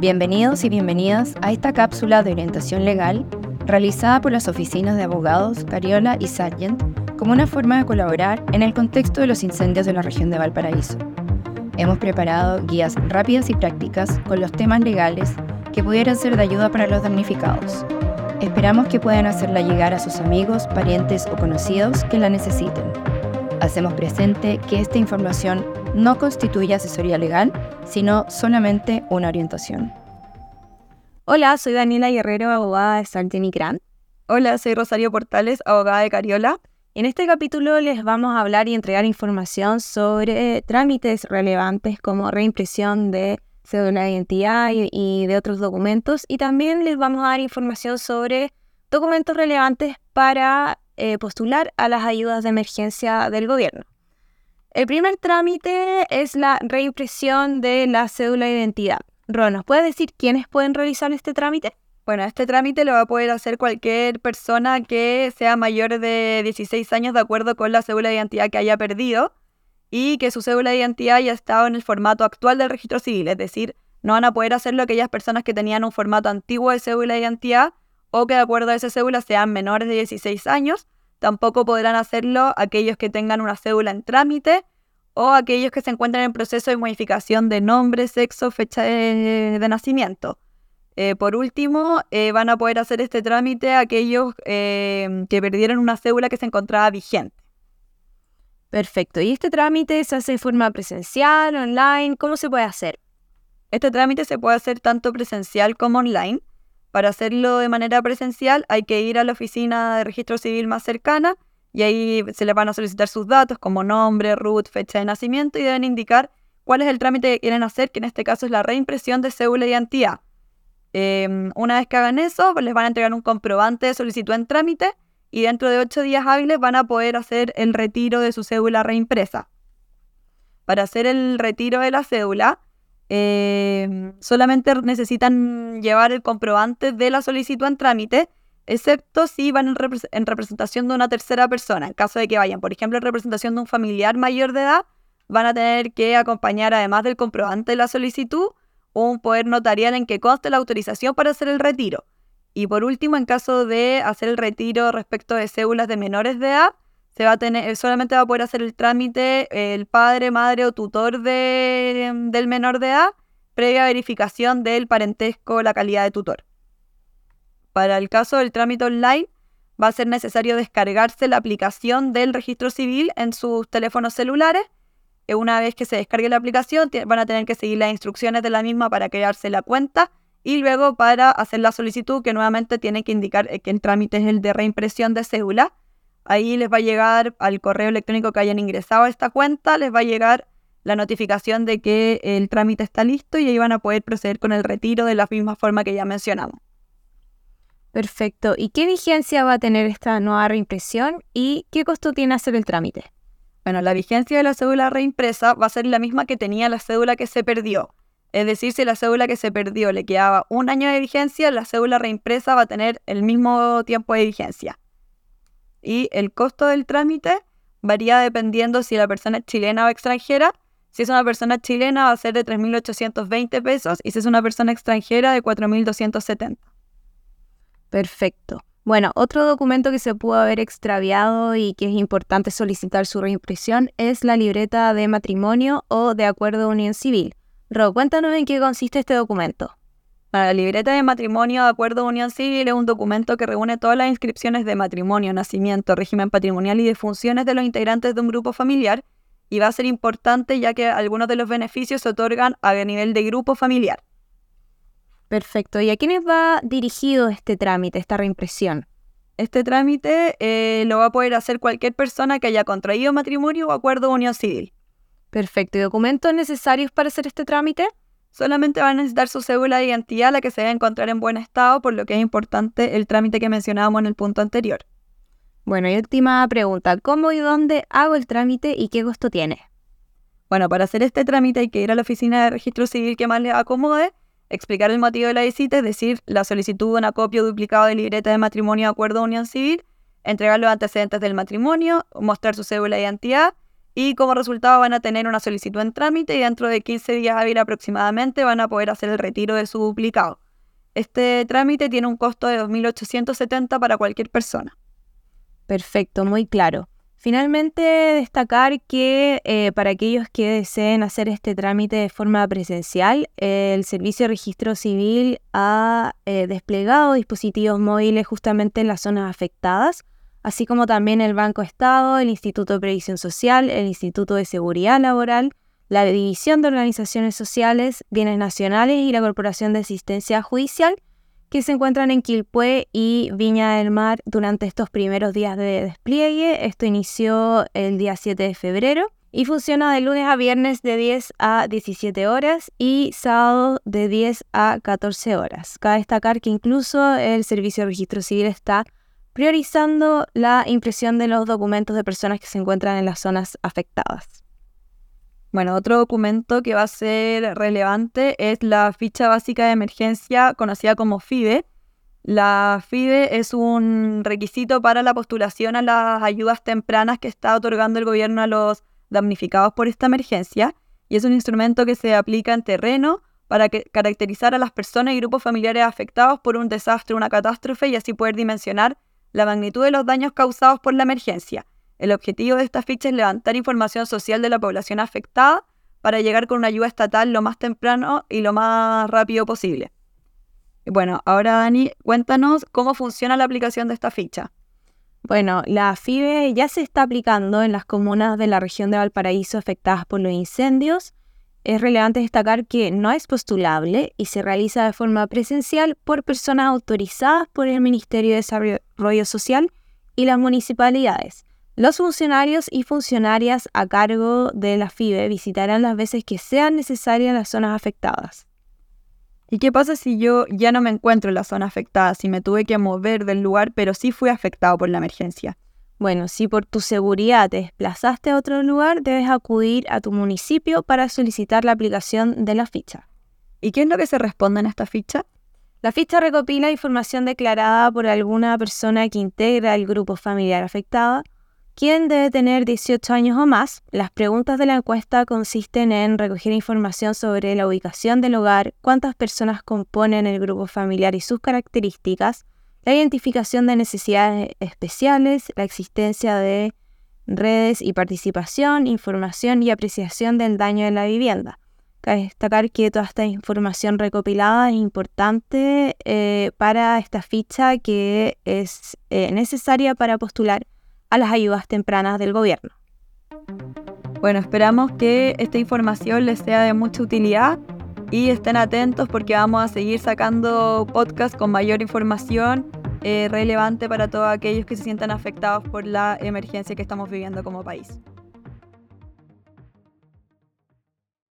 Bienvenidos y bienvenidas a esta cápsula de orientación legal realizada por las oficinas de abogados Cariola y Sargent como una forma de colaborar en el contexto de los incendios de la región de Valparaíso. Hemos preparado guías rápidas y prácticas con los temas legales que pudieran ser de ayuda para los damnificados. Esperamos que puedan hacerla llegar a sus amigos, parientes o conocidos que la necesiten. Hacemos presente que esta información no constituye asesoría legal, sino solamente una orientación. Hola, soy Daniela Guerrero, abogada de Sargent y Grant. Hola, soy Rosario Portales, abogada de Cariola. En este capítulo les vamos a hablar y entregar información sobre trámites relevantes como reimpresión de cédula de identidad y, de otros documentos. Y también les vamos a dar información sobre documentos relevantes para eh, postular a las ayudas de emergencia del gobierno. El primer trámite es la reimpresión de la cédula de identidad. Ron, ¿nos puedes decir quiénes pueden realizar este trámite? Bueno, este trámite lo va a poder hacer cualquier persona que sea mayor de 16 años de acuerdo con la cédula de identidad que haya perdido y que su cédula de identidad haya estado en el formato actual del registro civil, es decir, no van a poder hacerlo aquellas personas que tenían un formato antiguo de cédula de identidad o que de acuerdo a esa cédula sean menores de 16 años Tampoco podrán hacerlo aquellos que tengan una cédula en trámite o aquellos que se encuentren en proceso de modificación de nombre, sexo, fecha de, nacimiento. Eh, por último, eh, van a poder hacer este trámite aquellos eh, que perdieron una cédula que se encontraba vigente. Perfecto. ¿Y este trámite se hace de forma presencial, online? ¿Cómo se puede hacer? Este trámite se puede hacer tanto presencial como online. Para hacerlo de manera presencial hay que ir a la oficina de registro civil más cercana y ahí se les van a solicitar sus datos como nombre, root, fecha de nacimiento y deben indicar cuál es el trámite que quieren hacer, que en este caso es la reimpresión de cédula de identidad. Em, una vez que hagan eso, pues les van a entregar un comprobante de solicitud en trámite y dentro de ocho días hábiles van a poder hacer el retiro de su cédula reimpresa. Para hacer el retiro de la cédula, Em, solamente necesitan llevar el comprobante de la solicitud en trámite, excepto si van en, representación de una tercera persona. En caso de que vayan, por ejemplo, en representación de un familiar mayor de edad, van a tener que acompañar, además del comprobante de la solicitud, un poder notarial en que conste la autorización para hacer el retiro. Y por último, en caso de hacer el retiro respecto de cédulas de menores de edad, se va a tener, solamente va a poder hacer el trámite el padre, madre o tutor del menor de edad, previa verificación del parentesco o la calidad de tutor. Para el caso del trámite online, va a ser necesario descargarse la aplicación del registro civil en sus teléfonos celulares. Eh, una vez que se descargue la aplicación, van a tener que seguir las instrucciones de la misma para crearse la cuenta y luego para hacer la solicitud, que nuevamente tiene que indicar eh, que el trámite es el de reimpresión de cédula Ahí les va a llegar al correo electrónico que hayan ingresado a esta cuenta, les va a llegar la notificación de que el trámite está listo y ahí van a poder proceder con el retiro de la misma forma que ya mencionamos. Perfecto. ¿Y qué vigencia va a tener esta nueva reimpresión y qué costo tiene hacer el trámite? Bueno, la vigencia de la cédula reimpresa va a ser la misma que tenía la cédula que se perdió. Es decir, si la cédula que se perdió le quedaba un año de vigencia, la cédula reimpresa va a tener el mismo tiempo de vigencia y el costo del trámite varía dependiendo si la persona es chilena o extranjera. Si es una persona chilena va a ser de 3.820 pesos y si es una persona extranjera de 4.270. Perfecto. Bueno, otro documento que se pudo haber extraviado y que es importante solicitar su reimpresión es la libreta de matrimonio o de acuerdo de unión civil. Ro, cuéntanos en qué consiste este documento. La libreta de matrimonio de acuerdo de unión civil es un documento que reúne todas las inscripciones de matrimonio, nacimiento, régimen patrimonial y de funciones de los integrantes de un grupo familiar y va a ser importante ya que algunos de los beneficios se otorgan a nivel de grupo familiar. Perfecto. ¿Y a quiénes va dirigido este trámite, esta reimpresión? Este trámite eh, lo va a poder hacer cualquier persona que haya contraído matrimonio o acuerdo de unión civil. Perfecto. ¿Y documentos necesarios para hacer este trámite? Solamente van a necesitar su cédula de identidad, la que se debe encontrar en buen estado, por lo que es importante el trámite que mencionábamos en el punto anterior. Bueno, y última pregunta, ¿cómo y dónde hago el trámite y qué costo tiene? Bueno, para hacer este trámite hay que ir a la oficina de registro civil que más le acomode, explicar el motivo de la visita, es decir, la solicitud de una copia duplicada de libreta de matrimonio de acuerdo de unión civil, entregar los antecedentes del matrimonio, mostrar su cédula de identidad y como resultado van a tener una solicitud en trámite y dentro de 15 días hábiles aproximadamente van a poder hacer el retiro de su duplicado. Este trámite tiene un costo de 2.870 para cualquier persona. Perfecto, muy claro. Finalmente, destacar que eh, para aquellos que deseen hacer este trámite de forma presencial, el Servicio de Registro Civil ha eh, desplegado dispositivos móviles justamente en las zonas afectadas, así como también el Banco Estado, el Instituto de Previsión Social, el Instituto de Seguridad Laboral, la División de Organizaciones Sociales, Bienes Nacionales y la Corporación de Asistencia Judicial, que se encuentran en Quilpué y Viña del Mar durante estos primeros días de despliegue. Esto inició el día 7 de febrero y funciona de lunes a viernes de 10 a 17 horas y sábado de 10 a 14 horas. Cabe destacar que incluso el Servicio de Registro Civil está priorizando la impresión de los documentos de personas que se encuentran en las zonas afectadas. Bueno, otro documento que va a ser relevante es la ficha básica de emergencia conocida como FIDE. La FIDE es un requisito para la postulación a las ayudas tempranas que está otorgando el gobierno a los damnificados por esta emergencia y es un instrumento que se aplica en terreno para caracterizar a las personas y grupos familiares afectados por un desastre o una catástrofe y así poder dimensionar la magnitud de los daños causados por la emergencia. El objetivo de esta ficha es levantar información social de la población afectada para llegar con una ayuda estatal lo más temprano y lo más rápido posible. Bueno, ahora Dani, cuéntanos cómo funciona la aplicación de esta ficha. Bueno, la FIBE ya se está aplicando en las comunas de la región de Valparaíso afectadas por los incendios. Es relevante destacar que no es postulable y se realiza de forma presencial por personas autorizadas por el Ministerio de Desarrollo Social y las municipalidades. Los funcionarios y funcionarias a cargo de la FIBE visitarán las veces que sean necesarias las zonas afectadas. ¿Y qué pasa si yo ya no me encuentro en la zona afectada, si me tuve que mover del lugar, pero sí fui afectado por la emergencia? Bueno, si por tu seguridad te desplazaste a otro lugar, debes acudir a tu municipio para solicitar la aplicación de la ficha. ¿Y qué es lo que se responde en esta ficha? La ficha recopila información declarada por alguna persona que integra el grupo familiar afectado ¿Quién debe tener 18 años o más? Las preguntas de la encuesta consisten en recoger información sobre la ubicación del hogar, cuántas personas componen el grupo familiar y sus características, la identificación de necesidades especiales, la existencia de redes y participación, información y apreciación del daño en la vivienda. Cabe destacar que toda esta información recopilada es importante eh, para esta ficha que es eh, necesaria para postular a las ayudas tempranas del gobierno. Bueno, esperamos que esta información les sea de mucha utilidad y estén atentos porque vamos a seguir sacando podcasts con mayor información eh, relevante para todos aquellos que se sientan afectados por la emergencia que estamos viviendo como país.